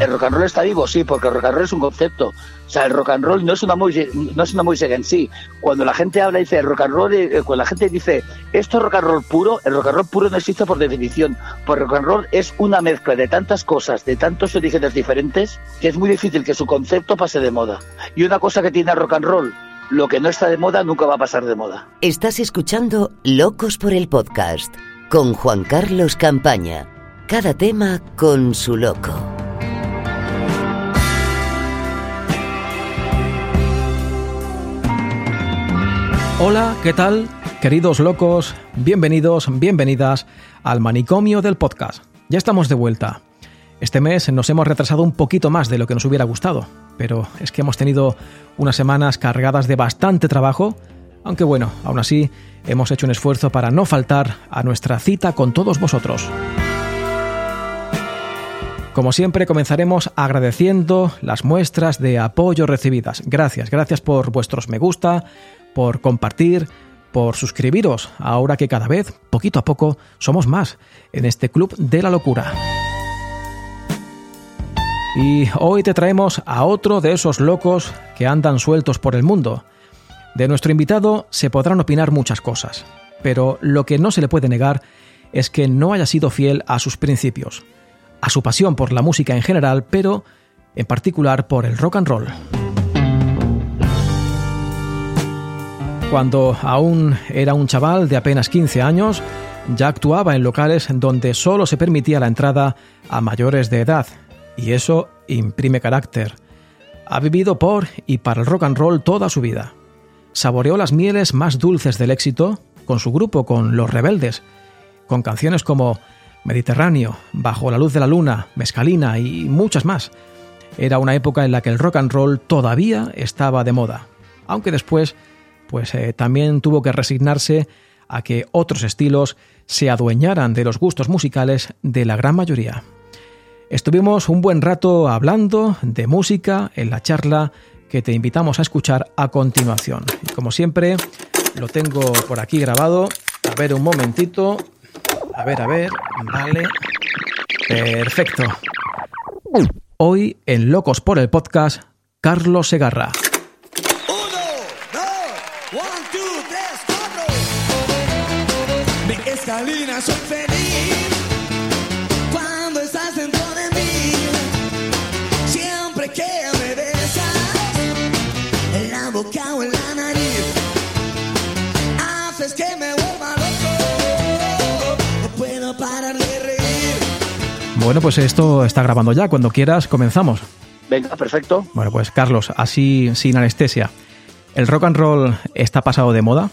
¿El rock and roll está vivo? Sí, porque el rock and roll es un concepto. O sea, el rock and roll no es una música, no es una música en sí. Cuando la gente habla y dice rock and roll, eh, cuando la gente dice esto es rock and roll puro, el rock and roll puro no existe por definición. Porque rock and roll es una mezcla de tantas cosas, de tantos orígenes diferentes, que es muy difícil que su concepto pase de moda. Y una cosa que tiene el rock and roll, lo que no está de moda nunca va a pasar de moda. Estás escuchando Locos por el Podcast con Juan Carlos Campaña. Cada tema con su loco. Hola, ¿qué tal? Queridos locos, bienvenidos, bienvenidas al manicomio del podcast. Ya estamos de vuelta. Este mes nos hemos retrasado un poquito más de lo que nos hubiera gustado, pero es que hemos tenido unas semanas cargadas de bastante trabajo, aunque bueno, aún así hemos hecho un esfuerzo para no faltar a nuestra cita con todos vosotros. Como siempre, comenzaremos agradeciendo las muestras de apoyo recibidas. Gracias, gracias por vuestros me gusta, por compartir, por suscribiros, ahora que cada vez, poquito a poco, somos más en este club de la locura. Y hoy te traemos a otro de esos locos que andan sueltos por el mundo. De nuestro invitado se podrán opinar muchas cosas, pero lo que no se le puede negar es que no haya sido fiel a sus principios, a su pasión por la música en general, pero en particular por el rock and roll. Cuando aún era un chaval de apenas 15 años, ya actuaba en locales donde solo se permitía la entrada a mayores de edad, y eso imprime carácter. Ha vivido por y para el rock and roll toda su vida. Saboreó las mieles más dulces del éxito con su grupo, con Los Rebeldes, con canciones como Mediterráneo, Bajo la luz de la luna, Mescalina y muchas más. Era una época en la que el rock and roll todavía estaba de moda, aunque después pues eh, también tuvo que resignarse a que otros estilos se adueñaran de los gustos musicales de la gran mayoría. Estuvimos un buen rato hablando de música en la charla que te invitamos a escuchar a continuación. Y como siempre, lo tengo por aquí grabado. A ver un momentito. A ver, a ver. Vale. Perfecto. Hoy en Locos por el Podcast, Carlos Segarra. Bueno, pues esto está grabando ya. Cuando quieras, comenzamos. Venga, perfecto. Bueno, pues Carlos, así sin anestesia. ¿El rock and roll está pasado de moda?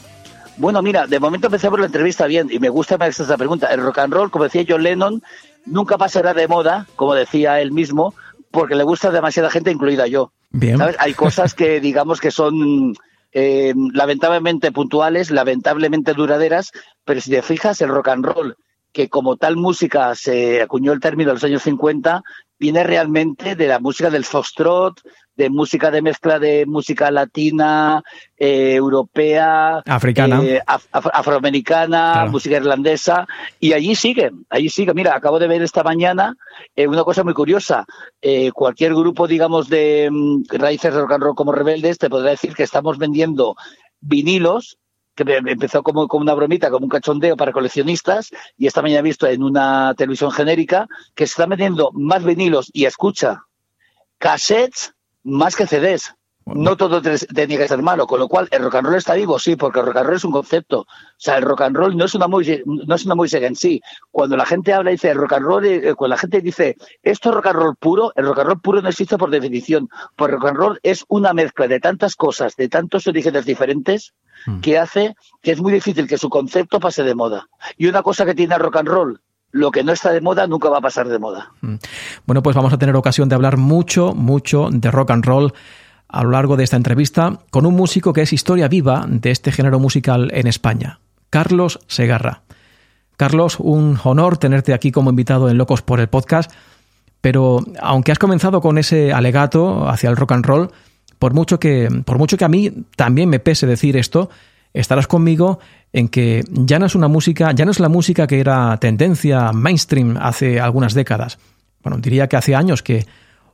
Bueno, mira, de momento empecé por la entrevista bien y me gusta más esta pregunta. El rock and roll, como decía John Lennon, nunca pasará de moda, como decía él mismo, porque le gusta a demasiada gente, incluida yo. Bien. ¿Sabes? Hay cosas que digamos que son eh, lamentablemente puntuales, lamentablemente duraderas, pero si te fijas, el rock and roll que como tal música se acuñó el término en los años 50, viene realmente de la música del foxtrot, de música de mezcla de música latina, eh, europea, africana, eh, afroamericana, música irlandesa, y allí sigue, allí sigue. Mira, acabo de ver esta mañana eh, una cosa muy curiosa. cualquier grupo, digamos, de mm, raíces de rock and roll como rebeldes, te podrá decir que estamos vendiendo vinilos que empezó como, como una bromita, como un cachondeo para coleccionistas, y esta mañana he visto en una televisión genérica que se están vendiendo más vinilos y escucha cassettes más que CDs. No todo tenía que ser malo, con lo cual el rock and roll está vivo, sí, porque el rock and roll es un concepto. O sea, el rock and roll no es una música, no es una música en sí. Cuando la gente habla y dice rock and roll, eh, cuando la gente dice esto es rock and roll puro, el rock and roll puro no existe por definición. Porque rock and roll es una mezcla de tantas cosas, de tantos orígenes diferentes, mm. que hace que es muy difícil que su concepto pase de moda. Y una cosa que tiene el rock and roll, lo que no está de moda nunca va a pasar de moda. Mm. Bueno, pues vamos a tener ocasión de hablar mucho, mucho de rock and roll a lo largo de esta entrevista con un músico que es historia viva de este género musical en España, Carlos Segarra. Carlos, un honor tenerte aquí como invitado en Locos por el Podcast, pero aunque has comenzado con ese alegato hacia el rock and roll, por mucho que, por mucho que a mí también me pese decir esto, estarás conmigo en que ya no es una música, ya no es la música que era tendencia mainstream hace algunas décadas. Bueno, diría que hace años que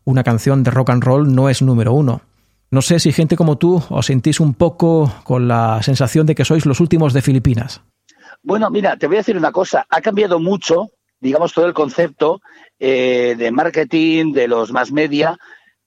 una canción de rock and roll no es número uno. No sé si gente como tú os sentís un poco con la sensación de que sois los últimos de Filipinas. Bueno, mira, te voy a decir una cosa. Ha cambiado mucho, digamos, todo el concepto eh, de marketing, de los más media,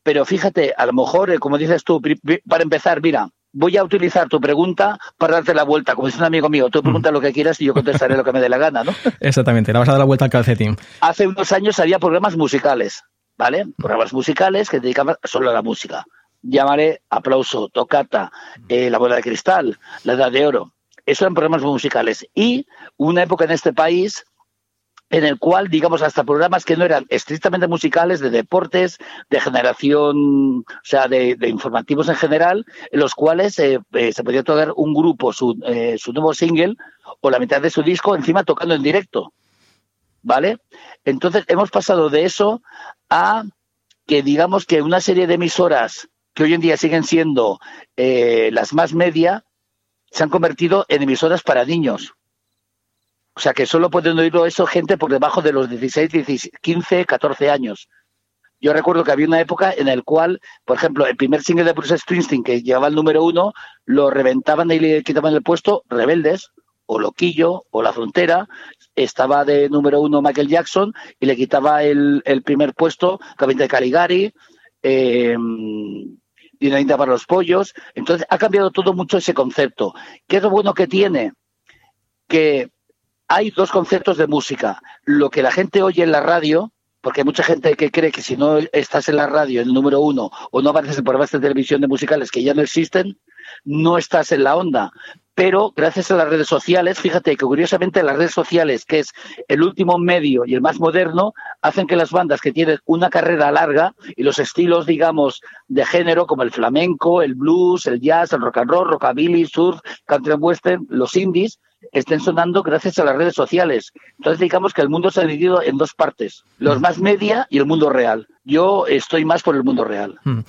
pero fíjate, a lo mejor, eh, como dices tú, para empezar, mira, voy a utilizar tu pregunta para darte la vuelta. Como dice un amigo mío, tú pregunta lo que quieras y yo contestaré lo que me dé la gana, ¿no? Exactamente, la vas a dar la vuelta al calcetín. Hace unos años había programas musicales, ¿vale? Programas musicales que dedicaban solo a la música. Llamaré aplauso, tocata, eh, la bola de cristal, la edad de oro. Eso eran programas musicales. Y una época en este país en el cual, digamos, hasta programas que no eran estrictamente musicales, de deportes, de generación, o sea, de, informativos en general, en los cuales eh, eh, se podía tocar un grupo su, eh, su nuevo single o la mitad de su disco encima tocando en directo. ¿Vale? Entonces hemos pasado de eso a que digamos que una serie de emisoras que hoy en día siguen siendo las más media se han convertido en emisoras para niños o sea que solo pueden oírlo eso gente por debajo de los 16, 15, 14 años. Yo recuerdo que había una época en la cual, por ejemplo, el primer single de Bruce Springsteen, que llevaba el número uno, lo reventaban y le quitaban el puesto Rebeldes, o Loquillo, o La Frontera. Estaba de número uno Michael Jackson y le quitaba el, primer puesto Cabin de Caligari, eh, Dinamita para los Pollos. Entonces ha cambiado todo mucho ese concepto. ¿Qué es lo bueno que tiene? Que hay dos conceptos de música. Lo que la gente oye en la radio, porque hay mucha gente que cree que si no estás en la radio, el número uno, o no apareces en programas de televisión de musicales que ya no existen, no estás en la onda. Pero gracias a las redes sociales, fíjate que curiosamente las redes sociales, que es el último medio y el más moderno, hacen que las bandas que tienen una carrera larga y los estilos, digamos, de género como el flamenco, el blues, el jazz, el rock and roll, rockabilly, surf, country western, los indies, estén sonando gracias a las redes sociales. Entonces digamos que el mundo se ha dividido en dos partes, los más media y el mundo real. Yo estoy más por el mundo real. Hmm.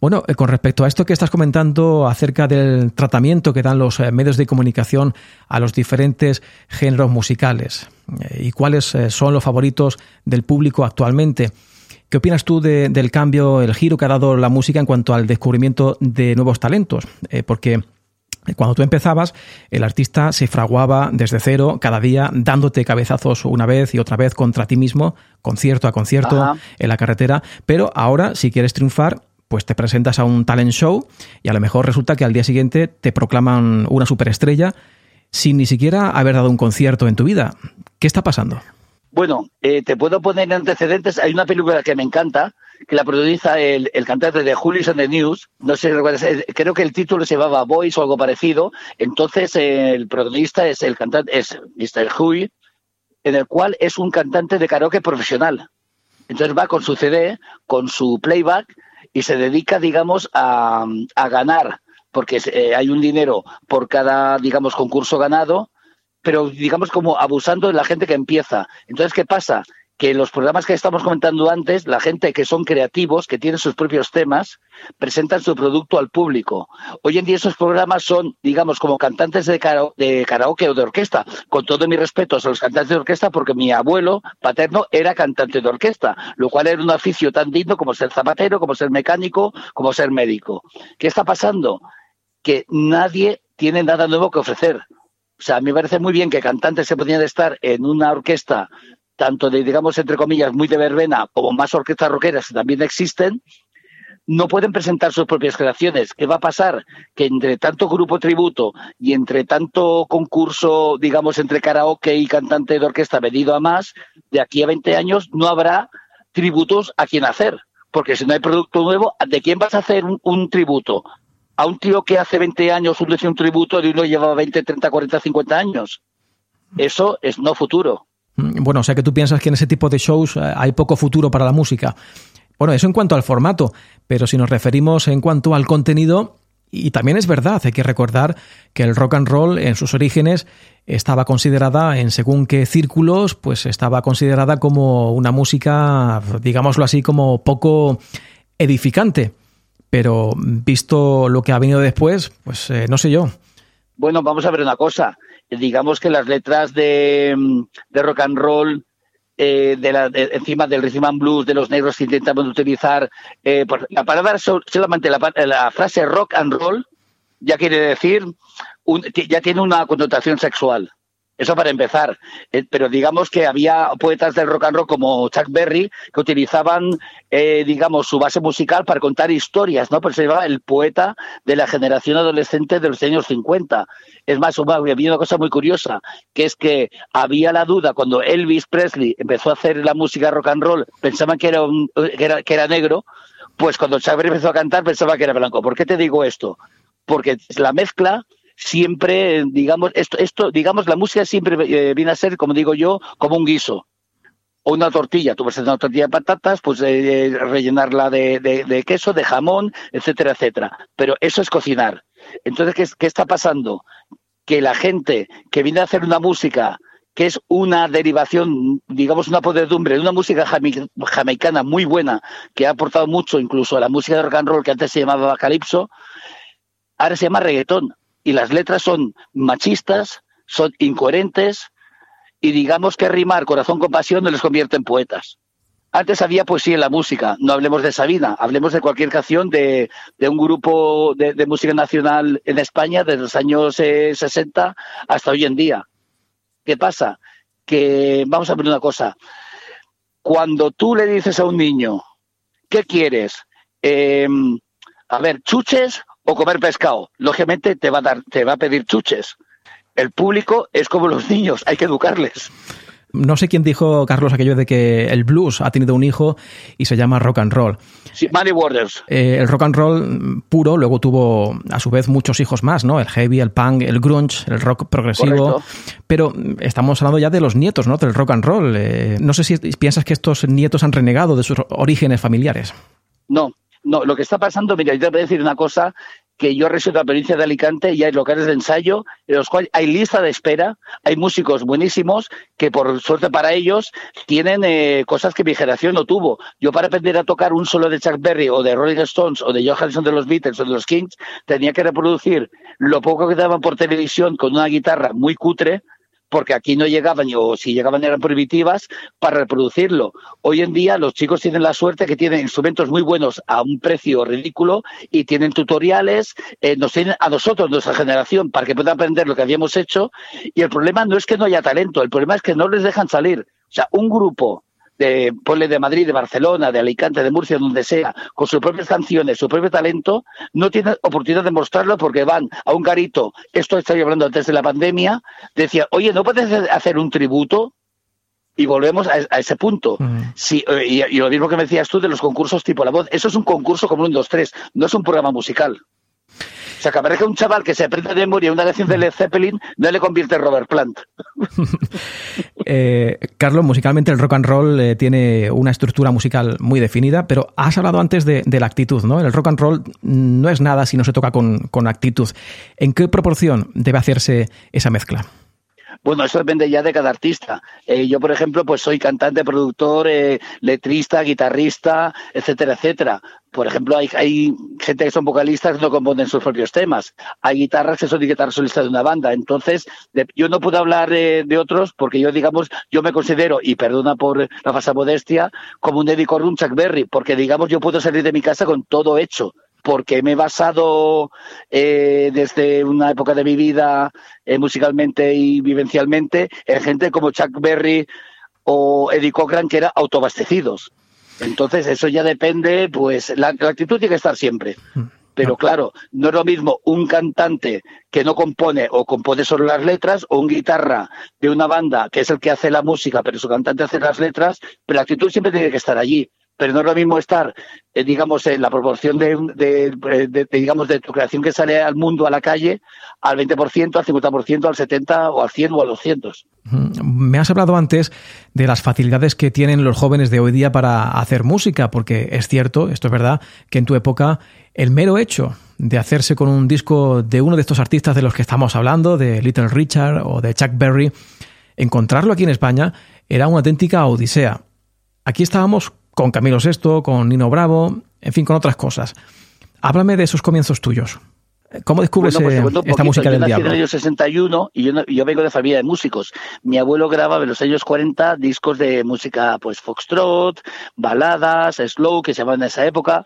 Bueno, eh, con respecto a esto que estás comentando acerca del tratamiento que dan los eh, medios de comunicación a los diferentes géneros musicales eh, y cuáles son los favoritos del público actualmente. ¿Qué opinas tú del cambio, el giro que ha dado la música en cuanto al descubrimiento de nuevos talentos? porque cuando tú empezabas, el artista se fraguaba desde cero, cada día, dándote cabezazos una vez y otra vez contra ti mismo, concierto a concierto, en la carretera. Pero ahora, si quieres triunfar, pues te presentas a un talent show y a lo mejor resulta que al día siguiente te proclaman una superestrella sin ni siquiera haber dado un concierto en tu vida. ¿Qué está pasando? Bueno, eh, te puedo poner antecedentes. Hay una película que me encanta, que la produce el, cantante de Julius and the News. No sé si recuerdas, eh, creo que el título se llamaba Voice o algo parecido. Entonces, el protagonista es el cantante, es Mr. Huey, en el cual es un cantante de karaoke profesional. Entonces va con su CD, con su playback y se dedica, digamos, a, ganar, porque eh, hay un dinero por cada, digamos, concurso ganado pero digamos como abusando de la gente que empieza. Entonces, ¿qué pasa? Que los programas que estamos comentando antes, la gente que son creativos, que tienen sus propios temas, presentan su producto al público. Hoy en día esos programas son, digamos, como cantantes de, de karaoke o de orquesta, con todo mi respeto a los cantantes de orquesta, porque mi abuelo paterno era cantante de orquesta, lo cual era un oficio tan digno como ser zapatero, como ser mecánico, como ser médico. ¿Qué está pasando? Que nadie tiene nada nuevo que ofrecer. O sea, a mí me parece muy bien que cantantes se podían estar en una orquesta, tanto de, digamos, entre comillas, muy de verbena, como más orquestas rockeras que también existen, no pueden presentar sus propias creaciones. ¿Qué va a pasar? Que entre tanto grupo tributo y entre tanto concurso, digamos, entre karaoke y cantante de orquesta venido a más, de aquí a 20 años no habrá tributos a quien hacer. Porque si no hay producto nuevo, ¿de quién vas a hacer un tributo? a un tío que hace 20 años un, un tributo de uno llevaba 20, 30, 40, 50 años. Eso es no futuro. Mm, bueno, o sea que tú piensas que en ese tipo de shows eh, hay poco futuro para la música. Bueno, eso en cuanto al formato, pero si nos referimos en cuanto al contenido, y también es verdad, hay que recordar que el rock and roll en sus orígenes estaba considerada en según qué círculos, pues estaba considerada como una música, digámoslo así, como poco edificante pero visto lo que ha venido después, pues eh, no sé yo. Bueno, vamos a ver una cosa. Digamos que las letras de, de rock and roll eh, de la, encima del rhythm and blues de los negros que intentaban utilizar eh, la palabra solamente la, la, frase rock and roll ya quiere decir ya tiene una connotación sexual eso para empezar. Eh, pero digamos que había poetas del rock and roll como Chuck Berry que utilizaban, eh, digamos, su base musical para contar historias, ¿no? Pues se llamaba el poeta de la generación adolescente de los años 50. Es más, había una cosa muy curiosa, que es que había la duda cuando Elvis Presley empezó a hacer la música rock and roll, pensaban que era, que era, que era negro, pues cuando Chuck Berry empezó a cantar pensaba que era blanco. ¿Por qué te digo esto? Porque la mezcla siempre, digamos, esto, esto, digamos, la música siempre eh, viene a ser, como digo yo, como un guiso o una tortilla. Tú vas a hacer una tortilla de patatas, pues eh, rellenarla de, de, queso, de jamón, etcétera, etcétera. Pero eso es cocinar. Entonces, ¿qué, ¿qué, está pasando? Que la gente que viene a hacer una música que es una derivación, digamos, una podredumbre de una música jamaicana muy buena, que ha aportado mucho incluso a la música de rock and roll que antes se llamaba calipso, ahora se llama reggaetón y las letras son machistas, son incoherentes y digamos que rimar corazón con pasión no les convierte en poetas. Antes había poesía en la música, no hablemos de Sabina, hablemos de cualquier canción de, un grupo de, música nacional en España desde los años 60 eh, hasta hoy en día. ¿Qué pasa? Que vamos a ver una cosa. Cuando tú le dices a un niño, ¿qué quieres? Em, a ver, chuches o comer pescado. Lógicamente te va a dar, te va a pedir chuches. El público es como los niños, hay que educarles. No sé quién dijo, Carlos, aquello de que el blues ha tenido un hijo y se llama rock and roll. Sí, Money Waters. Eh, el rock and roll puro luego tuvo a su vez muchos hijos más, ¿no? El heavy, el punk, el grunge, el rock progresivo. Pero estamos hablando ya de los nietos, ¿no? Del rock and roll. Eh, no sé si piensas que estos nietos han renegado de sus orígenes familiares. No, no, lo que está pasando, mira, yo te voy a decir una cosa que yo resido en la provincia de Alicante y hay locales de ensayo en los cuales hay lista de espera, hay músicos buenísimos que por suerte para ellos tienen eh, cosas que mi generación no tuvo. Yo para aprender a tocar un solo de Chuck Berry o de Rolling Stones o de Johansson de los Beatles o de los Kings tenía que reproducir lo poco que daban por televisión con una guitarra muy cutre porque aquí no llegaban, o si llegaban eran prohibitivas, para reproducirlo. Hoy en día los chicos tienen la suerte que tienen instrumentos muy buenos a un precio ridículo y tienen tutoriales, eh, nos tienen a nosotros, nuestra generación, para que puedan aprender lo que habíamos hecho. Y el problema no es que no haya talento, el problema es que no les dejan salir. O sea, un grupo de, ponle de Madrid, de Barcelona, de Alicante, de Murcia, donde sea, con sus propias canciones, su propio talento, no tienen oportunidad de mostrarlo porque van a un garito, esto estoy hablando antes de la pandemia, decía, oye, ¿no puedes hacer un tributo? Y volvemos a, ese punto. Sí, eh, y, y, lo mismo que me decías tú de los concursos tipo La Voz, eso es un concurso como un 2-3, no es un programa musical. O sea, que aparezca un chaval que se aprende de memoria una canción de Led Zeppelin, no le convierte en Robert Plant. eh, Carlos, musicalmente el rock and roll eh, tiene una estructura musical muy definida, pero has hablado antes de, la actitud, ¿no? El rock and roll no es nada si no se toca con, con actitud. ¿En qué proporción debe hacerse esa mezcla? Bueno, eso depende ya de cada artista. Eh, yo, por ejemplo, pues soy cantante, productor, eh, letrista, guitarrista, etcétera, etcétera. Por ejemplo, hay, hay, gente que son vocalistas que no componen sus propios temas. Hay guitarras que son guitarras solistas de una banda. Entonces, yo no puedo hablar de, otros porque yo, digamos, yo me considero, y perdona por la falsa modestia, como un Eddie Corrun Chuck Berry, porque, digamos, yo puedo salir de mi casa con todo hecho porque me he basado eh, desde una época de mi vida eh, musicalmente y vivencialmente en gente como Chuck Berry o Eddie Cochran que eran autobastecidos. Entonces eso ya depende, pues la, actitud tiene que estar siempre. Mm. Pero claro, no es lo mismo un cantante que no compone o compone solo las letras o un guitarra de una banda que es el que hace la música, pero su cantante hace las letras, pero la actitud siempre tiene que estar allí pero no es lo mismo estar, eh, digamos, en la proporción de, digamos, de tu creación que sale al mundo, a la calle, al 20%, al 50%, al 70% o al 100 o al 200. Me has hablado antes de las facilidades que tienen los jóvenes de hoy día para hacer música, porque es cierto, esto es verdad, que en tu época el mero hecho de hacerse con un disco de uno de estos artistas de los que estamos hablando, de Little Richard o de Chuck Berry, encontrarlo aquí en España era una auténtica odisea. Aquí estábamos con Camilo VI, con Nino Bravo, en fin, con otras cosas. Háblame de esos comienzos tuyos. ¿Cómo descubres pues esta música del diablo? Yo nací en el año 61 y yo, yo, vengo de familia de músicos. Mi abuelo grababa en los años 40 discos de música, pues foxtrot, baladas, slow, que se llamaban en esa época.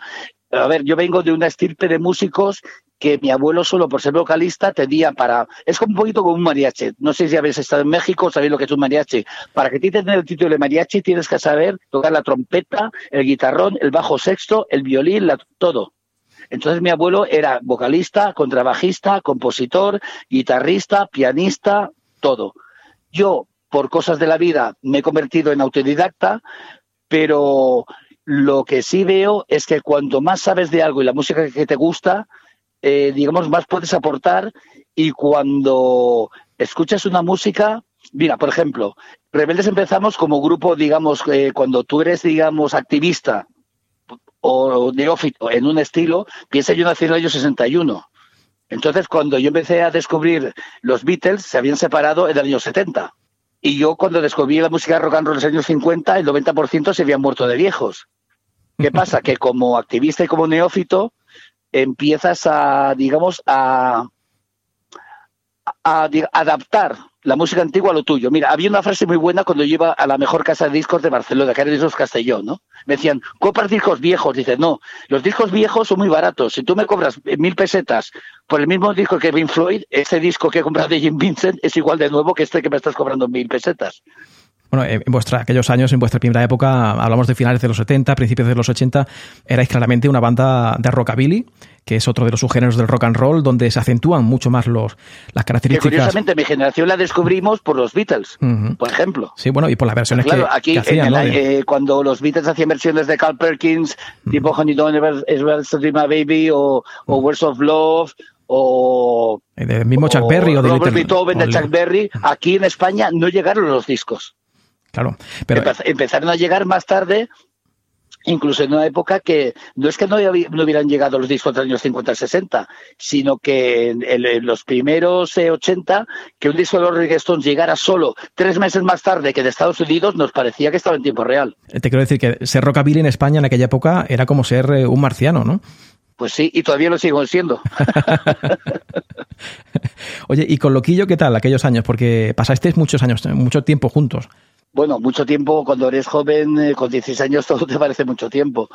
A ver, yo vengo de una estirpe de músicos que mi abuelo solo por ser vocalista tenía para... Es un poquito como un mariachi. No sé si habéis estado en México, sabéis lo que es un mariachi. Para que te tenga el título de mariachi tienes que saber tocar la trompeta, el guitarrón, el bajo sexto, el violín, todo. Entonces mi abuelo era vocalista, contrabajista, compositor, guitarrista, pianista, todo. Yo, por cosas de la vida, me he convertido en autodidacta, pero lo que sí veo es que cuanto más sabes de algo y la música que te gusta, eh, digamos, más puedes aportar y cuando escuchas una música, mira, por ejemplo, Rebeldes empezamos como grupo, digamos, eh, cuando tú eres, digamos, activista o neófito en un estilo, piensa yo nací en el año 61. Entonces, cuando yo empecé a descubrir los Beatles, se habían separado en el año 70. Y yo, cuando descubrí la música rock and roll en los años 50, el 90% se habían muerto de viejos. ¿Qué pasa? Que como activista y como neófito, empiezas a, digamos, a, adaptar la música antigua a lo tuyo. Mira, había una frase muy buena cuando yo iba a la mejor casa de discos de Barcelona, que era Discos Castellón, ¿no? Me decían, compras discos viejos. Dice, no, los discos viejos son muy baratos. Si tú me cobras mil pesetas por el mismo disco que Pink Floyd, ese disco que he comprado de Jim Vincent es igual de nuevo que este que me estás cobrando mil pesetas. Bueno, en vuestra, aquellos años, en vuestra primera época, hablamos de finales de los 70, principios de los 80, erais claramente una banda de rockabilly, que es otro de los subgéneros del rock and roll, donde se acentúan mucho más los, las características. Que curiosamente, mi generación la descubrimos por los Beatles, por ejemplo. Sí, bueno, y por las versiones claro, que, aquí, hacían, eh, cuando los Beatles hacían versiones de Carl Perkins, tipo Honey Don't Ever, My Baby, o, o Words of Love, o del mismo Chuck Berry o, de Robert Beethoven de Chuck Berry, aquí en España no llegaron los discos. Claro, pero empezaron a llegar más tarde incluso en una época que no es que no, hubieran llegado los discos de los años 50 60, sino que en, los primeros 80, eh, que un disco de los Rolling Stones llegara solo tres meses más tarde que de Estados Unidos, nos parecía que estaba en tiempo real. Eh, te quiero decir que ser rockabilly en España en aquella época era como ser eh, un marciano, ¿no? Pues sí, y todavía lo sigo siendo. Oye, ¿y con Loquillo qué tal aquellos años? Porque pasasteis muchos años, mucho tiempo juntos. Bueno, mucho tiempo, cuando eres joven, eh, con 16 años, todo te parece mucho tiempo.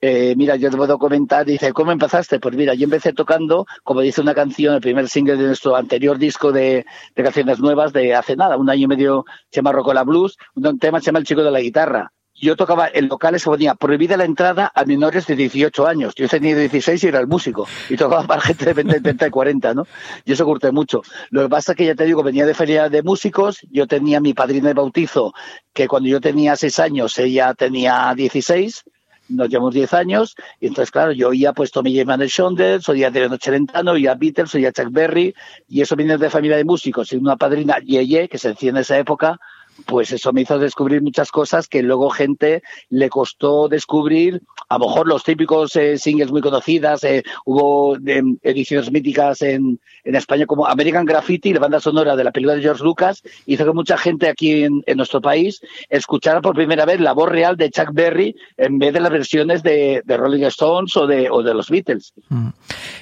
Eh, mira, yo te puedo comentar, dice, ¿cómo empezaste? Pues mira, yo empecé tocando, como dice una canción, el primer single de nuestro anterior disco de, canciones nuevas de hace nada, un año y medio, se llama Rocola Blues, un tema se llama El Chico de la Guitarra yo tocaba en locales que ponía prohibida la entrada a menores de 18 años. Yo tenía 16 y era el músico. Y tocaba para gente de 20, 30 y 40, ¿no? Y eso curté mucho. Lo que pasa es que ya te digo, venía de feria de músicos. Yo tenía mi padrina de bautizo, que cuando yo tenía 6 años, ella tenía 16 nos llevamos 10 años, y entonces, claro, yo oía pues Tommy James Shondes, oía de Noche Lentano, oía Beatles, oía Chuck Berry, y eso viene de familia de músicos, y una padrina, Yeye, que se enciende en esa época, pues eso me hizo descubrir muchas cosas que luego gente le costó descubrir. A lo mejor los típicos eh, singles muy conocidas, eh, hubo em, ediciones míticas en, en, España como American Graffiti, la banda sonora de la película de George Lucas, hizo que mucha gente aquí en, nuestro país escuchara por primera vez la voz real de Chuck Berry en vez de las versiones de, Rolling Stones o de, los Beatles. Mm.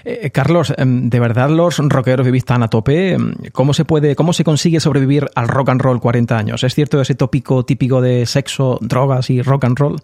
Eh, Carlos, em, ¿de verdad los rockeros vivís tan a tope? Em, ¿Cómo se puede, cómo se consigue sobrevivir al rock and roll 40 años? ¿Es cierto ese tópico típico de sexo, drogas y rock and roll?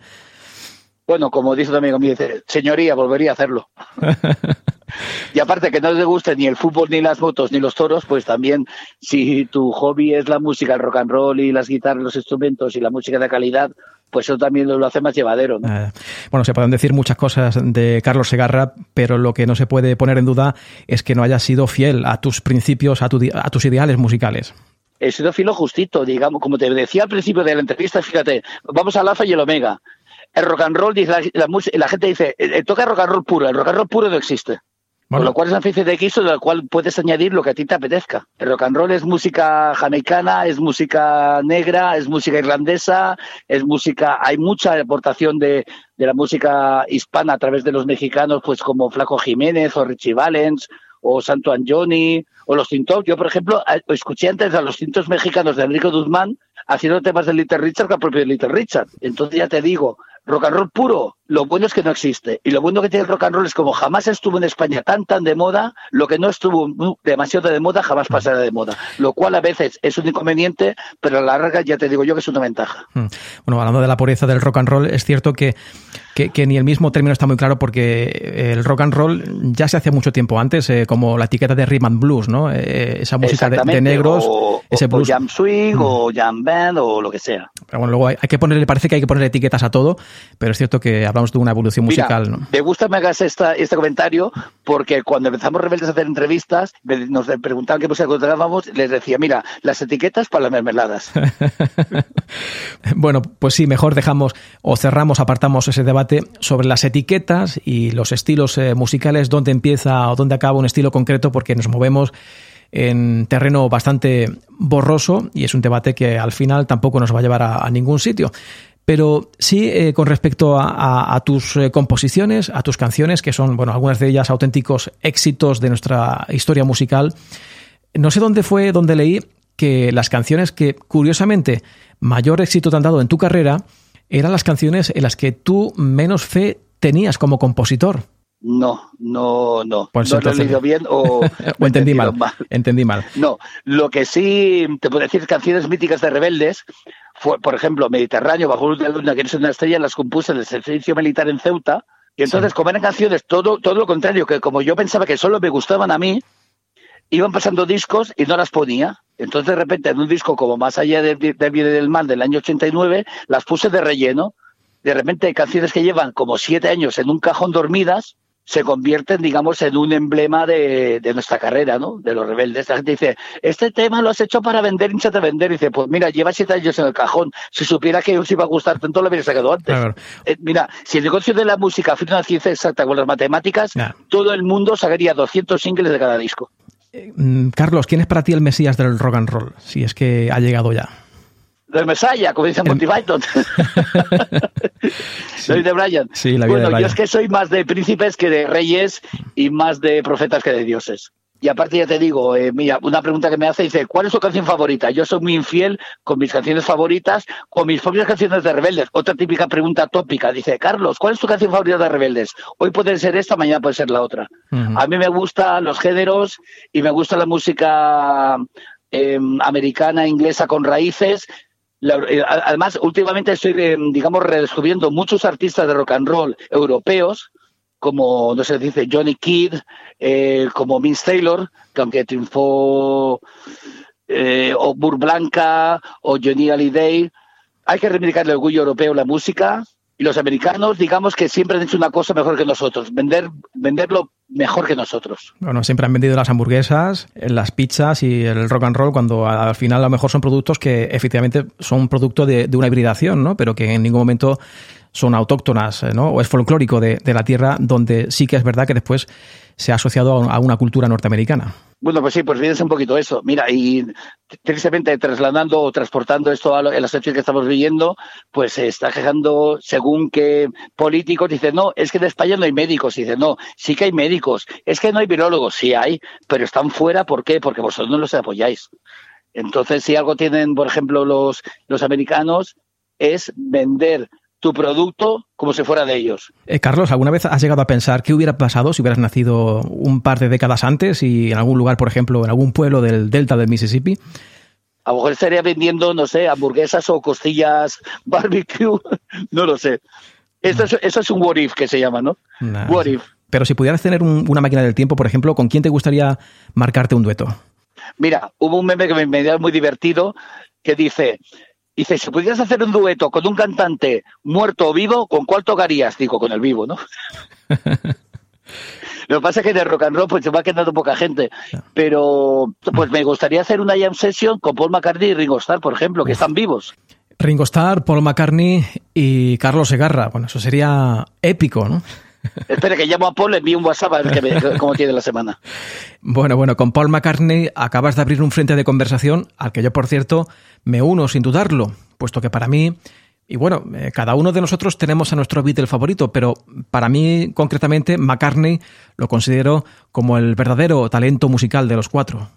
Bueno, como dice mío, dice, señoría, volvería a hacerlo. y aparte que no le guste ni el fútbol, ni las motos, ni los toros, pues también si tu hobby es la música, el rock and roll y las guitarras, los instrumentos y la música de calidad, pues eso también lo hace más llevadero. Eh, bueno, se pueden decir muchas cosas de Carlos Segarra, pero lo que no se puede poner en duda es que no haya sido fiel a tus principios, a, a tus ideales musicales he sido filo justito, digamos, como te decía al principio de la entrevista, fíjate, vamos al alfa y el omega. El rock and roll, dice la, la, gente dice, eh, toca rock and roll puro, el rock and roll puro no existe. Con lo cual es una especie de quiso de la cual puedes añadir lo que a ti te apetezca. El rock and roll es música jamaicana, es música negra, es música irlandesa, es música. Hay mucha aportación de, de la música hispana a través de los mexicanos, pues como Flaco Jiménez o Richie Valens o Santo Anjoni, o los cintos. Yo, por ejemplo, escuché antes a los cintos mexicanos de Enrique Guzmán haciendo temas de Little Richard que el propio Little Richard. Entonces ya te digo, rock and roll puro, lo bueno es que no existe. Y lo bueno que tiene el rock and roll es como jamás estuvo en España tan tan de moda, lo que no estuvo demasiado de moda jamás pasará de moda. Lo cual a veces es un inconveniente, pero a la larga ya te digo yo que es una ventaja. Hmm. Bueno, hablando de la pureza del rock and roll, es cierto que, que, ni el mismo término está muy claro porque el rock and roll ya se hace mucho tiempo antes, eh, como la etiqueta de rhythm and blues, ¿no? Eh, esa música de, negros, o, ese blues. jam swing o hmm. jam band o lo que sea. Pero bueno, luego hay, hay que ponerle, parece que hay que poner etiquetas a todo, pero es cierto que hablamos de una evolución musical. ¿no? Me gusta que me hagas esta, este comentario porque cuando empezamos Rebeldes a hacer entrevistas, nos preguntaban qué música encontrábamos, les decía, mira, las etiquetas para las mermeladas. bueno, pues sí, mejor dejamos o cerramos, apartamos ese debate sobre las etiquetas y los estilos eh, musicales, dónde empieza o dónde acaba un estilo concreto, porque nos movemos en terreno bastante borroso y es un debate que al final tampoco nos va a llevar a ningún sitio. Pero sí, eh, con respecto a, tus eh, composiciones, a tus canciones, que son, bueno, algunas de ellas auténticos éxitos de nuestra historia musical, no sé dónde fue, dónde leí que las canciones que, curiosamente, mayor éxito te han dado en tu carrera, eran las canciones en las que tú menos fe tenías como compositor. No, no, no. Pues no lo he leído bien o, entendí mal, Entendí mal. No, lo que sí te puedo decir canciones míticas de rebeldes fue, por ejemplo, Mediterráneo, Bajo luz de luna, que es una estrella, las compuse en el servicio militar en Ceuta. Y entonces, como eran canciones, todo, todo lo contrario, que como yo pensaba que solo me gustaban a mí, iban pasando discos y no las ponía. Entonces, de repente, en un disco como Más allá del, del bien y del mal del año 89, las puse de relleno. De repente, hay canciones que llevan como siete años en un cajón dormidas, se convierten, digamos, en un emblema de, nuestra carrera, ¿no? De los rebeldes. La gente dice, este tema lo has hecho para vender, hinchate a vender. Y dice, pues mira, lleva siete años en el cajón. Si supiera que os iba a gustar tanto, lo hubiera sacado antes. Eh, mira, si el negocio de la música fuera una ciencia exacta con las matemáticas, todo el mundo sacaría 200 singles de cada disco. Eh, mm, Carlos, ¿quién es para ti el mesías del rock and roll? Si es que ha llegado ya de Messiah, como dice Monty Python. soy de Brian. Sí, la vida bueno, yo es que soy más de príncipes que de reyes y más de profetas que de dioses. Y aparte ya te digo, eh, mira, una pregunta que me hace dice, ¿cuál es tu canción favorita? Yo soy muy infiel con mis canciones favoritas, con mis propias canciones de rebeldes. Otra típica pregunta tópica, dice, Carlos, ¿cuál es tu canción favorita de rebeldes? Hoy puede ser esta, mañana puede ser la otra. A mí me gustan los géneros y me gusta la música em, americana, inglesa con raíces, eh, además, últimamente estoy, eh, digamos, redescubriendo muchos artistas de rock and roll europeos, como, no se dice, Johnny Kidd, eh, como Vince Taylor, que aunque triunfó, o Burr Blanca, o Johnny Hallyday, hay que reivindicar el orgullo europeo la música, y los americanos, digamos que siempre han hecho una cosa mejor que nosotros, vender, venderlo mejor que nosotros. Bueno, siempre han vendido las hamburguesas, las pizzas y el rock and roll, cuando al final a lo mejor son productos que efectivamente son producto de, una hibridación, ¿no? Pero que en ningún momento son autóctonas, ¿no? O es folclórico de, de la tierra, donde sí que es verdad que después se ha asociado a una cultura norteamericana. Bueno, pues sí, pues fíjense un poquito eso. Mira, y tristemente trasladando o transportando esto a, la situación que estamos viviendo, pues se está quejando según que políticos dicen, no, es que en España no hay médicos. Y dicen, no, sí que hay médicos. Es que no hay virólogos, sí hay, pero están fuera, ¿por qué? Porque vosotros no los apoyáis. Entonces, si algo tienen, por ejemplo, los, los americanos, es vender tu producto como si fuera de ellos. Eh, Carlos, ¿alguna vez has llegado a pensar qué hubiera pasado si hubieras nacido un par de décadas antes y en algún lugar, por ejemplo, en algún pueblo del delta del Mississippi? A lo mejor estaría vendiendo, no sé, hamburguesas o costillas barbecue, no lo sé. Eso es, eso es un what if que se llama, ¿no? what if. Pero si pudieras tener una máquina del tiempo, por ejemplo, ¿con quién te gustaría marcarte un dueto? Mira, hubo un meme que me, me dio muy divertido que dice, Dice, si pudieras hacer un dueto con un cantante muerto o vivo, ¿con cuál tocarías? Digo, con el vivo, ¿no? Lo que pasa es que de rock and roll pues se va quedando poca gente, pero pues me gustaría hacer una jam session con Paul McCartney y Ringo Starr, por ejemplo, que están vivos. Ringo Starr, Paul McCartney y Carlos Segarra. Bueno, eso sería épico, ¿no? Espera, que llamo a Paul, le envío un WhatsApp a ver cómo tiene la semana. Bueno, bueno, con Paul McCartney acabas de abrir un frente de conversación al que yo, por cierto, me uno sin dudarlo, puesto que para mí, y bueno, eh, cada uno de nosotros tenemos a nuestro Beatle favorito, pero para mí, concretamente, McCartney lo considero como el verdadero talento musical de los cuatro.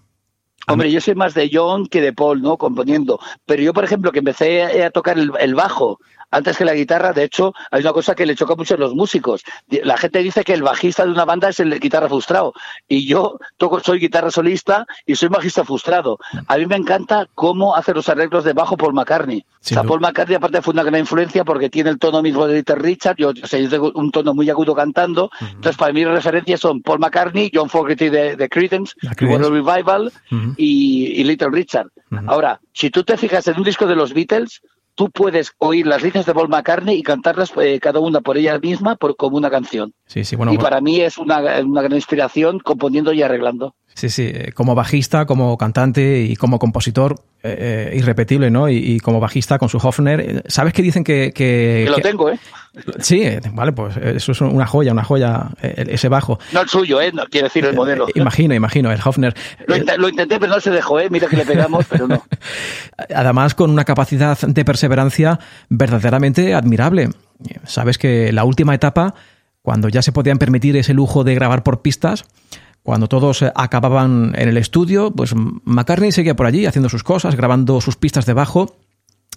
Hombre, yo soy más de John que de Paul, ¿no? Componiendo. Pero yo, por ejemplo, que empecé a tocar el bajo antes que la guitarra. De hecho, hay una cosa que le choca mucho a los músicos. La gente dice que el bajista de una banda es el guitarra frustrado. Y yo toco, soy guitarra solista y soy bajista frustrado. A mí me encanta cómo hace los arreglos de bajo Paul McCartney. o sea, Paul McCartney aparte fue una gran influencia porque tiene el tono mismo de Little Richard. Yo, o sea, yo tengo un tono muy agudo cantando. Entonces, para mí referencias son Paul McCartney, John Fogerty de, de Creedence, World Revival y, Little Richard. Ahora, si tú te fijas en un disco de los Beatles, tú puedes oír las líneas de Paul McCartney y cantarlas eh, cada una por ella misma por, como una canción. Sí, sí, bueno, y para mí es una, una gran inspiración componiendo y arreglando. Sí, sí, eh, como bajista, como cantante y como compositor, eh, eh, irrepetible, ¿no? Y, como bajista con su Hofner. ¿Sabes qué dicen que, que, lo tengo, ¿eh? Sí, vale, pues eso es una joya, una joya, ese bajo. No el suyo, ¿eh? No, quiere decir el modelo. imagino, imagino, el Hofner. Lo, intenté, pero no se dejó, ¿eh? Mira que le pegamos, pero no. Además, con una capacidad de perseverancia verdaderamente admirable. Sabes que la última etapa, cuando ya se podían permitir ese lujo de grabar por pistas, cuando todos eh, acababan en el estudio, pues McCartney seguía por allí haciendo sus cosas, grabando sus pistas de bajo.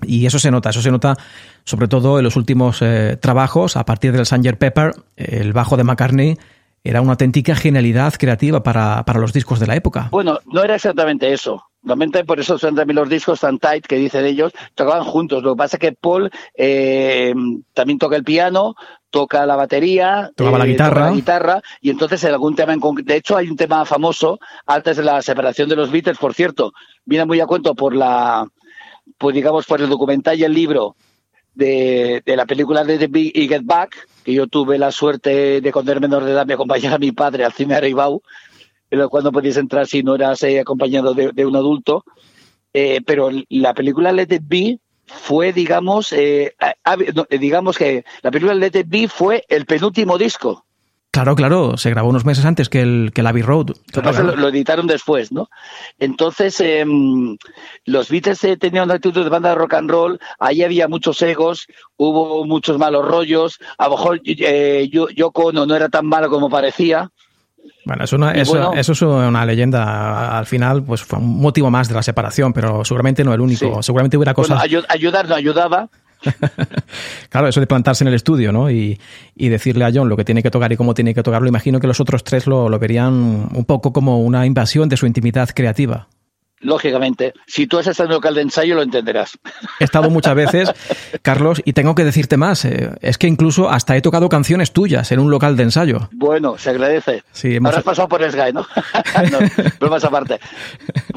Y eso se nota, eso se nota sobre todo en los últimos eh, trabajos. A partir del Sanger Pepper, el bajo de McCartney era una auténtica genialidad creativa para, para los discos de la época. Bueno, no era exactamente eso. Realmente por eso son también los discos tan tight que dicen ellos, tocaban juntos. Lo que pasa es que Paul eh, también toca el piano, toca la batería, tocaba la, eh, guitarra. la guitarra, y entonces en algún tema en De hecho, hay un tema famoso, antes de la separación de los Beatles, por cierto, viene muy a cuento por la, pues digamos, por el documental y el libro de, de la película de The Big y Get Back, que yo tuve la suerte de cuando era menor de edad me acompañara a mi padre al cine Aribau, cuando podías entrar si no eras eh, acompañado de, un adulto. Eh, pero la película Let It Be fue, digamos, eh, digamos que la película Let It Be fue el penúltimo disco. Claro, claro, se grabó unos meses antes que el, que Abbey Road. Lo, editaron después, ¿no? Entonces, em, los Beatles tenían una actitud de banda de rock and roll, ahí había muchos egos, hubo muchos malos rollos, a lo mejor eh, Yoko no era tan malo como parecía, bueno, eso, eso, es una leyenda. Al final, pues fue un motivo más de la separación, pero seguramente no el único. Seguramente hubiera cosas. ayudar no ayudaba. claro, eso de plantarse en el estudio, ¿no? Y, decirle a John lo que tiene que tocar y cómo tiene que tocarlo. Imagino que los otros tres lo verían un poco como una invasión de su intimidad creativa lógicamente, si tú has estado en local de ensayo lo entenderás. He estado muchas veces, Carlos, y tengo que decirte más. Eh, es que incluso hasta he tocado canciones tuyas en un local de ensayo. Bueno, se agradece. Sí, Ahora has pasado por Sky, ¿no? no más aparte.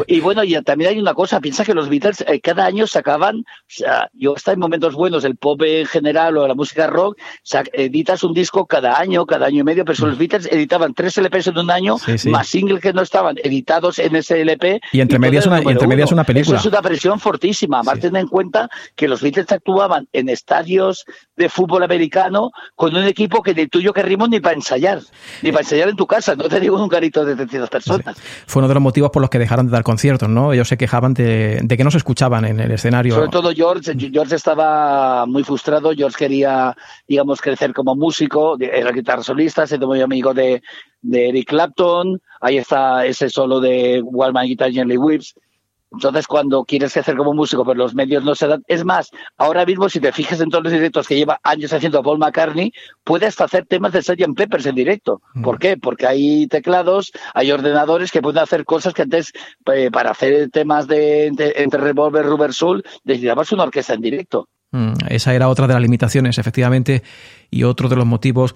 Y bueno, y también hay una cosa, piensa que los Beatles eh, cada año sacaban, o sea, yo hasta en momentos buenos, el pop en general o la música rock, editas un disco cada año, cada año y medio, pero los mm. Beatles editaban tres LPs en un año, más singles que no estaban editados en ese LP. Y entre medias una, una película. Eso es una presión fortísima. Más ten en cuenta que los Beatles actuaban en estadios de fútbol americano con un equipo que ni tuyo que rimos ni para ensayar, ni para ensayar en tu casa. No te digo un carito de 300 personas. Fue uno de los motivos por los que dejaron de dar conciertos, ¿no? Ellos se quejaban de, que no se escuchaban en el escenario. Sobre todo George. George estaba muy frustrado. George quería, digamos, crecer como músico. Era guitarra solista, se muy amigo de, de Eric Clapton. Ahí está ese solo de Walman Guitar Gently Whips. Entonces, cuando quieres hacer como músico, pero los medios no se dan. Es más, ahora mismo, si te fijas en todos los directos que lleva años haciendo Paul McCartney, puede hasta hacer temas de Sgt. Peppers en directo. Mm. ¿Por qué? Porque hay teclados, hay ordenadores que pueden hacer cosas que antes, eh, para hacer temas de entre, Revolver, Rubber Soul, necesitabas una orquesta en directo. Mm, esa era otra de las limitaciones, efectivamente, y otro de los motivos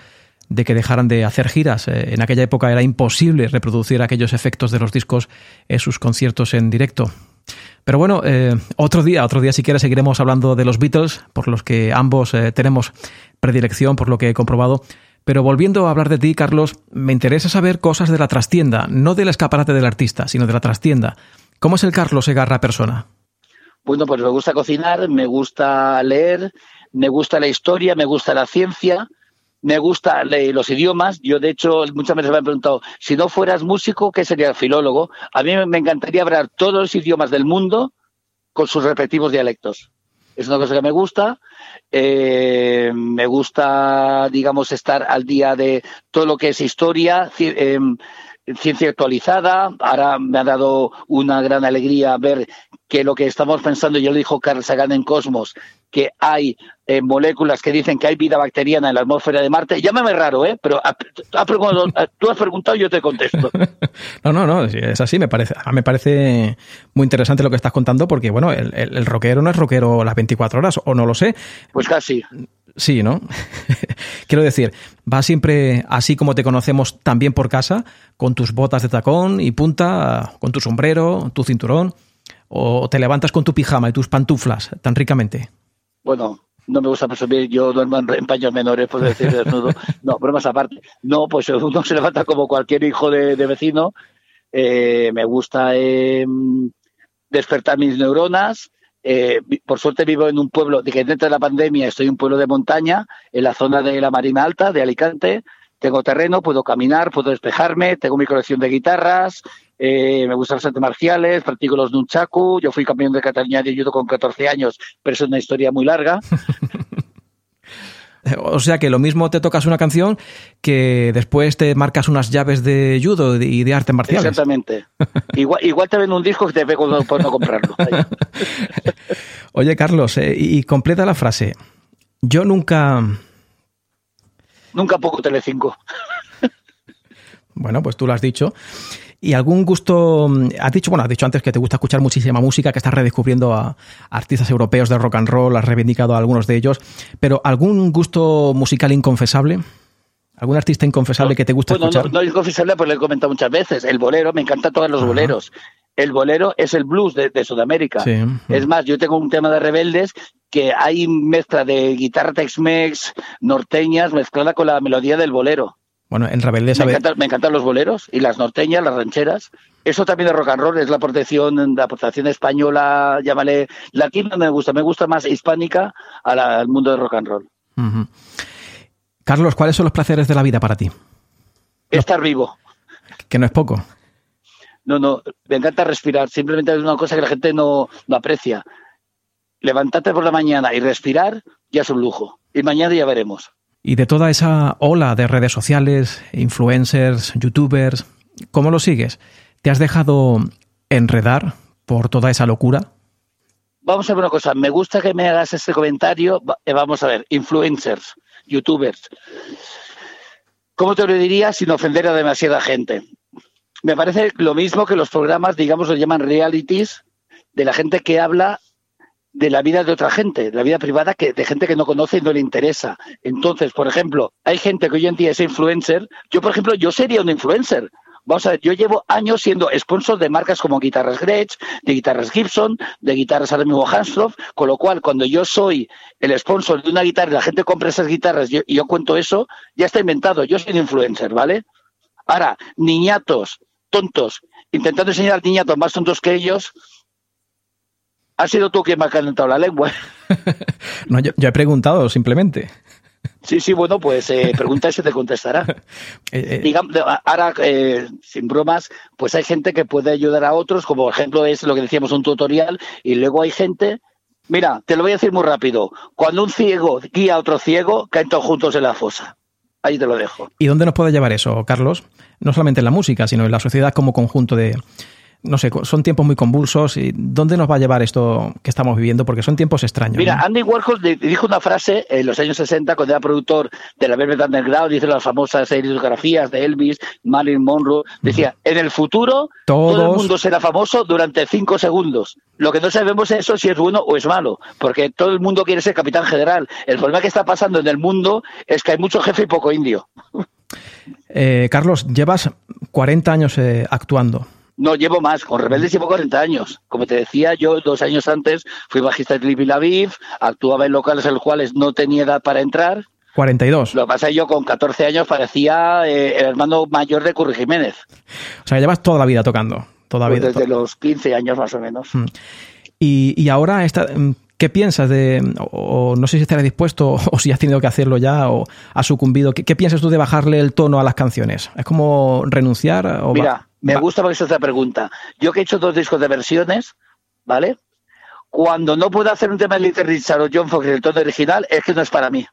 de que dejaran de hacer giras. Eh, en aquella época era imposible reproducir aquellos efectos de los discos en sus conciertos en directo. Pero bueno, eh, otro día, otro día si quieres seguiremos hablando de los Beatles, por los que ambos eh, tenemos predilección, por lo que he comprobado. Pero volviendo a hablar de ti, Carlos, me interesa saber cosas de la trastienda, no del escaparate del artista, sino de la trastienda. ¿Cómo es el Carlos Egarra persona? Bueno, pues me gusta cocinar, me gusta leer, me gusta la historia, me gusta la ciencia, me gusta los idiomas. Yo, de hecho, muchas veces me han preguntado, si no fueras músico, ¿qué sería filólogo? A mí me encantaría hablar todos los idiomas del mundo con sus respectivos dialectos. Es una cosa que me gusta. Eh, me gusta, digamos, estar al día de todo lo que es historia, em, ciencia actualizada. Ahora me ha dado una gran alegría ver que lo que estamos pensando, ya lo dijo Carl Sagan en Cosmos, que hay eh, moléculas que dicen que hay vida bacteriana en la atmósfera de Marte. Llámame raro, ¿eh? Pero tú has preguntado y yo te contesto. no, no, no, es así, me parece, me parece muy interesante lo que estás contando porque, bueno, el, el, rockero no es rockero las 24 horas, o no lo sé. Pues casi. Sí, ¿no? Quiero decir, vas siempre así como te conocemos también por casa, con tus botas de tacón y punta, con tu sombrero, tu cinturón, o te levantas con tu pijama y tus pantuflas tan ricamente. Bueno, no me gusta presumir, yo duermo en paños menores, puedo decir desnudo. No, bromas aparte. No, pues uno se levanta como cualquier hijo de, vecino. Eh, me gusta em, despertar mis neuronas. Eh, por suerte vivo en un pueblo, de que dentro de la pandemia estoy en un pueblo de montaña, en la zona de la Marina Alta, de Alicante. Tengo terreno, puedo caminar, puedo despejarme, tengo mi colección de guitarras, eh, me gustan las artes marciales, practico los nunchaku, yo fui campeón de Cataluña de judo con 14 años, pero es una historia muy larga. O sea que lo mismo te tocas una canción que después te marcas unas llaves de judo y de arte marciales. Exactamente. igual, igual te ven un disco que te pego por no comprarlo. Oye, Carlos, eh, y completa la frase. Yo nunca... Nunca poco Telecinco. bueno, pues tú lo has dicho. ¿Y algún gusto? Mm, has dicho, bueno, has dicho antes que te gusta escuchar muchísima música, que estás redescubriendo a artistas europeos de rock and roll, has reivindicado a algunos de ellos, pero ¿algún gusto musical inconfesable? ¿Algún artista inconfesable que te gusta escuchar? No, no, inconfesable, pues lo he comentado muchas veces. El bolero, me encantan todos los boleros. El bolero es el blues de, Sudamérica. Es más, yo tengo un tema de rebeldes que hay mezcla de guitarra Tex-Mex, norteñas, mezclada con la melodía del bolero. Bueno, en Rebeldes... Me, me, encantan los boleros y las norteñas, las rancheras. Eso también de rock and roll es la aportación, la aportación española, llámale latina, me gusta. Me gusta más hispánica al mundo de rock and roll. Carlos, ¿cuáles son los placeres de la vida para ti? Estar vivo. Que no es poco. No, no, me encanta respirar. Simplemente es una cosa que la gente no, no aprecia. Levantarte por la mañana y respirar ya es un lujo. Y mañana ya veremos. Y de toda esa ola de redes sociales, influencers, youtubers, ¿cómo lo sigues? ¿Te has dejado enredar por toda esa locura? Vamos a ver una cosa, me gusta que me hagas este comentario. Eh, vamos a ver, influencers, youtubers. ¿Cómo te lo diría sin ofender a demasiada gente? Me parece lo mismo que los programas, digamos, lo llaman realities, de la gente que habla de la vida de otra gente, de la vida privada que, de gente que no conoce y no le interesa. Entonces, por ejemplo, hay gente que hoy en día es influencer. Yo, por ejemplo, yo sería un influencer. Vamos a ver, yo llevo años siendo sponsor de marcas como Guitarras Gretsch, de Guitarras Gibson, de Guitarras ahora mismo Hansloff, con lo cual cuando yo soy el sponsor de una guitarra y la gente compra esas guitarras y yo, cuento eso, ya está inventado, yo soy un influencer, ¿vale? Ahora, niñatos, tontos, intentando enseñar niñatos más tontos que ellos, ha sido tú quien me ha calentado la lengua. no, yo, he preguntado simplemente. Sí, sí, bueno, pues eh, pregunta y se te contestará. Eh, eh. ahora, sin bromas, pues hay gente que puede ayudar a otros, como por ejemplo es lo que decíamos, un tutorial, y luego hay gente, mira, te lo voy a decir muy rápido, cuando un ciego guía a otro ciego, caen todos juntos en la fosa. Ahí te lo dejo. ¿Y dónde nos puede llevar eso, Carlos? No solamente en la música, sino en la sociedad como conjunto de, no sé, son tiempos muy convulsos. ¿Y ¿Dónde nos va a llevar esto que estamos viviendo? Porque son tiempos extraños. Mira, Andy Warhol dijo una frase en los años 60 cuando era productor de la Velvet Underground, dice las famosas seriografías de Elvis, Marilyn Monroe, decía, en el futuro todo el mundo será famoso durante cinco segundos. Lo que no sabemos es eso si es bueno o es malo, porque todo el mundo quiere ser capitán general. El problema que está pasando en el mundo es que hay mucho jefe y poco indio. Eh, Carlos, llevas 40 años eh, actuando. No, llevo más. Con Rebeldes llevo 40 años. Como te decía, yo dos años antes fui bajista de Libi Laviv, actuaba en locales en los cuales no tenía edad para entrar. 42. Lo que pasa es que yo con 14 años parecía eh, el hermano mayor de Curry Jiménez. O sea, llevas toda la vida tocando. Toda pues desde los 15 años más o menos. Mm. Y, y ahora, esta, mm, ¿qué piensas de, o, no sé si estarás dispuesto o si has tenido que hacerlo ya o has sucumbido, ¿qué, piensas tú de bajarle el tono a las canciones? ¿Es como renunciar? O Mira, me gusta porque es otra pregunta. Yo que he hecho dos discos de versiones, ¿vale? Cuando no puedo hacer un tema de Little Richard o John Fox en el tono original, es que no es para mí.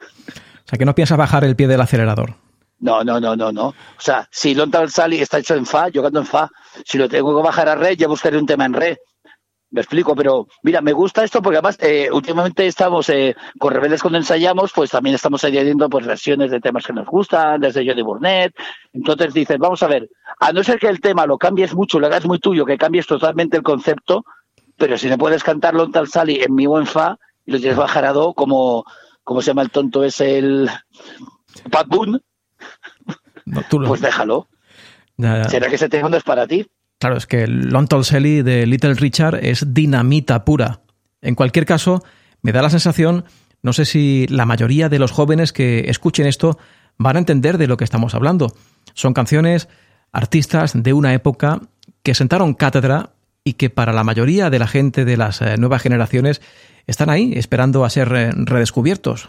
O sea, que no piensas bajar el pie del acelerador. No, no, no, no, no. O sea, si Lontal Sally está hecho en Fa, yo canto en Fa. Si lo tengo que bajar a Re, ya buscaré un tema en Re. Me explico, pero mira, me gusta esto porque además eh, últimamente estamos eh, con Rebeldes cuando ensayamos, pues también estamos añadiendo pues versiones de temas que nos gustan, desde Jody Burnett. Entonces dices, vamos a ver, a no ser que el tema lo cambies mucho, lo hagas muy tuyo, que cambies totalmente el concepto, pero si no puedes cantarlo en tal sali en mi buen fa y lo tienes bajar a do como, como se llama el tonto es el Pat Boone, pues déjalo. ¿Será que ese tema no es para ti? Claro, es que Long Tall Sally de Little Richard es dinamita pura. En cualquier caso, me da la sensación, no sé si la mayoría de los jóvenes que escuchen esto van a entender de lo que estamos hablando. Son canciones, artistas de una época que sentaron cátedra y que para la mayoría de la gente de las eh, nuevas generaciones están ahí esperando a ser eh, redescubiertos.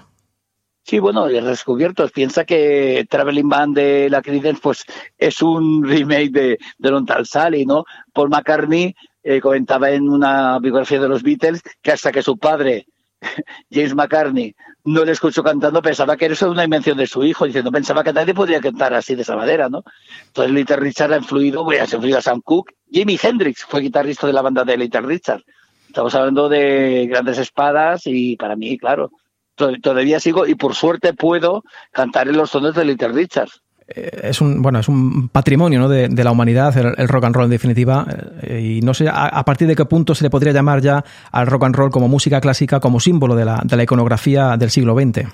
Sí, bueno, redescubiertos. Piensa que Traveling Band de la Creedence pues, es un remake de, de Long Tal Sally, ¿no? Paul McCartney eh, comentaba en una biografía de los Beatles que hasta que su padre, James McCartney, no le escuchó cantando, pensaba que era una invención de su hijo, diciendo, pensaba que nadie podría cantar así de esa manera, ¿no? Entonces Little Richard ha influido, bueno, ha influido a Sam Cooke. Jimi Hendrix fue guitarrista de la banda de Little Richard. Estamos hablando de grandes espadas y para mí, claro, todavía sigo y por suerte puedo cantar en los tonos de Little Richard. Eh, es un bueno es un patrimonio ¿no? de, la humanidad el, rock and roll en definitiva. Eh, y no sé a, partir de qué punto se le podría llamar ya al rock and roll como música clásica como símbolo de la, de la iconografía del siglo XX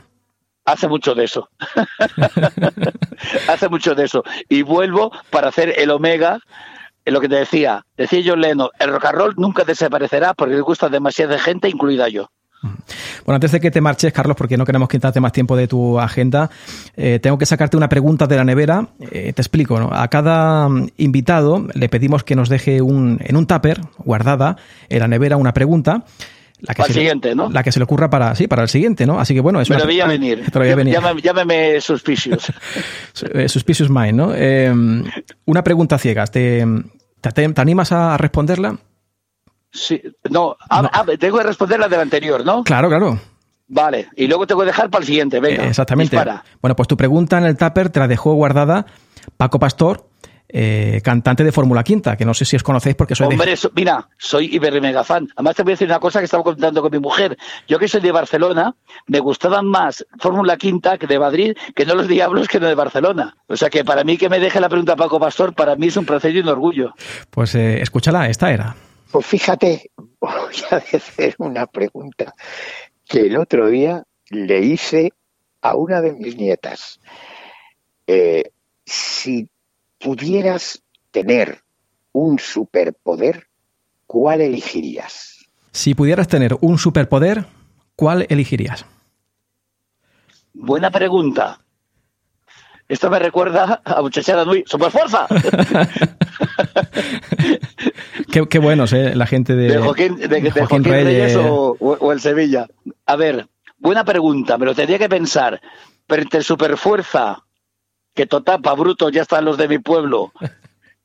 hace mucho de eso. Hace mucho de eso. Y vuelvo para hacer el omega en lo que te decía. Decía John Lennon el rock and roll nunca desaparecerá porque le gusta demasiada gente incluida yo bueno, antes de que te marches, Carlos, porque no queremos quitarte más tiempo de tu agenda, eh, tengo que sacarte una pregunta de la nevera. Eh, te explico, ¿no? A cada mm, invitado le pedimos que nos deje un, en un tupper, guardada, en la nevera, una pregunta. La que, se siguiente, le, ¿no? la que se le ocurra para, sí, para el siguiente, ¿no? Así que bueno, es Me una... venir. venir. Llámame, Suspicious. Eh, suspicious Mind, ¿no? una pregunta ciegas. ¿Te, te, animas a responderla? Sí, no, tengo que responder la del anterior, ¿no? Claro, claro. Vale, y luego tengo que dejar para el siguiente, venga. exactamente. Bueno, pues tu pregunta en el tupper te la dejó guardada Paco Pastor, eh, cantante de Fórmula Quinta, que no sé si os conocéis porque soy Hombre, mira, soy mega fan. Además te voy a decir una cosa que estaba contando con mi mujer. Yo que soy de Barcelona, me gustaban más Fórmula Quinta que de Madrid, que no los Diablos que no de Barcelona. O sea que para mí que me deje la pregunta Paco Pastor, para mí es un placer y un orgullo. Pues eh, escúchala, esta era. Pues fíjate, voy a hacer una pregunta que el otro día le hice a una de mis nietas. Eh, si pudieras tener un superpoder, ¿cuál elegirías? Si pudieras tener un superpoder, ¿cuál elegirías? Buena pregunta. Esto me recuerda a Muchachada Nui. ¡Superfuerza! qué, qué buenos, ¿eh? La gente de, de Joaquín, Reyes, o, el Sevilla. A ver, buena pregunta. Me lo tendría que pensar. Pero entre Superfuerza, que totapa, bruto, ya están los de mi pueblo.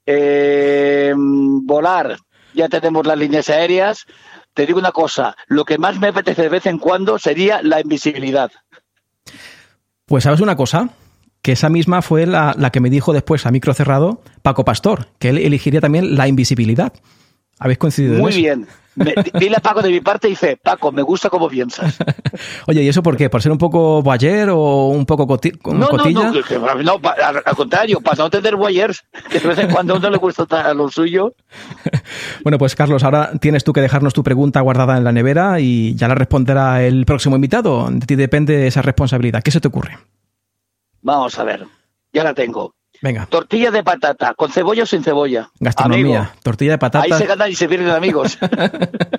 Eh, volar, ya tenemos las líneas aéreas. Te digo una cosa, lo que más me apetece de vez en cuando sería la invisibilidad. Pues sabes una cosa, que esa misma fue la, que me dijo después a micro cerrado Paco Pastor, que él elegiría también la invisibilidad. ¿Habéis coincidido Muy en bien. dile a Paco de mi parte y dice, Paco, me gusta cómo piensas. Oye, ¿y eso por qué? ¿Por ser un poco boyer o un poco coti no, cotilla? No, no, no, al, contrario, para no tener boyers, que de vez en cuando a uno le gusta lo suyo. bueno, pues Carlos, ahora tienes tú que dejarnos tu pregunta guardada en la nevera y ya la responderá el próximo invitado. De ti depende esa responsabilidad. ¿Qué se te ocurre? Vamos a ver, ya la tengo. Venga. Tortilla de patata, con cebolla o sin cebolla. Gastronomía, tortilla de patata. Ahí se ganan y se pierden amigos.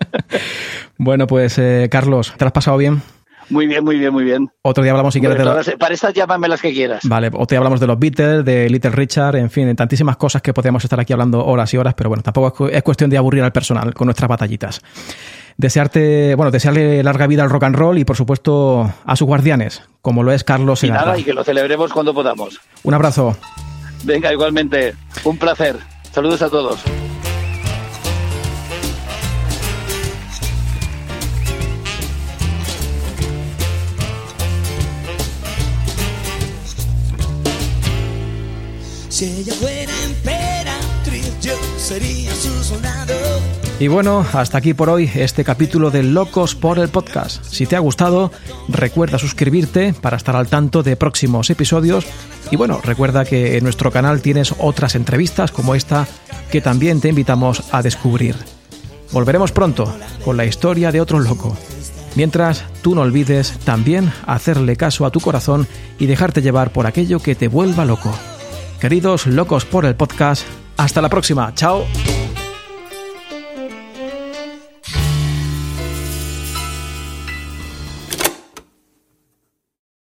bueno, pues eh, Carlos, ¿te has pasado bien? Muy bien, muy bien, muy bien. Otro día hablamos si quieres de Para estas llámame las que quieras. Vale, otro día hablamos de los Beatles, de Little Richard, en fin, de tantísimas cosas que podríamos estar aquí hablando horas y horas, pero bueno, tampoco es cuestión de aburrir al personal con nuestras batallitas desearte, bueno, desearle larga vida al rock and roll y por supuesto a sus guardianes, como lo es Carlos Y nada, y que lo celebremos cuando podamos. Un abrazo. Venga, igualmente. Un placer. Saludos a todos. Si ella fuera emperatriz, yo sería su soldado Y bueno, hasta aquí por hoy este capítulo de Locos por el Podcast. Si te ha gustado, recuerda suscribirte para estar al tanto de próximos episodios. Y bueno, recuerda que en nuestro canal tienes otras entrevistas como esta que también te invitamos a descubrir. Volveremos pronto con la historia de otro loco. Mientras, tú no olvides también hacerle caso a tu corazón y dejarte llevar por aquello que te vuelva loco. Queridos locos por el podcast, hasta la próxima. Chao.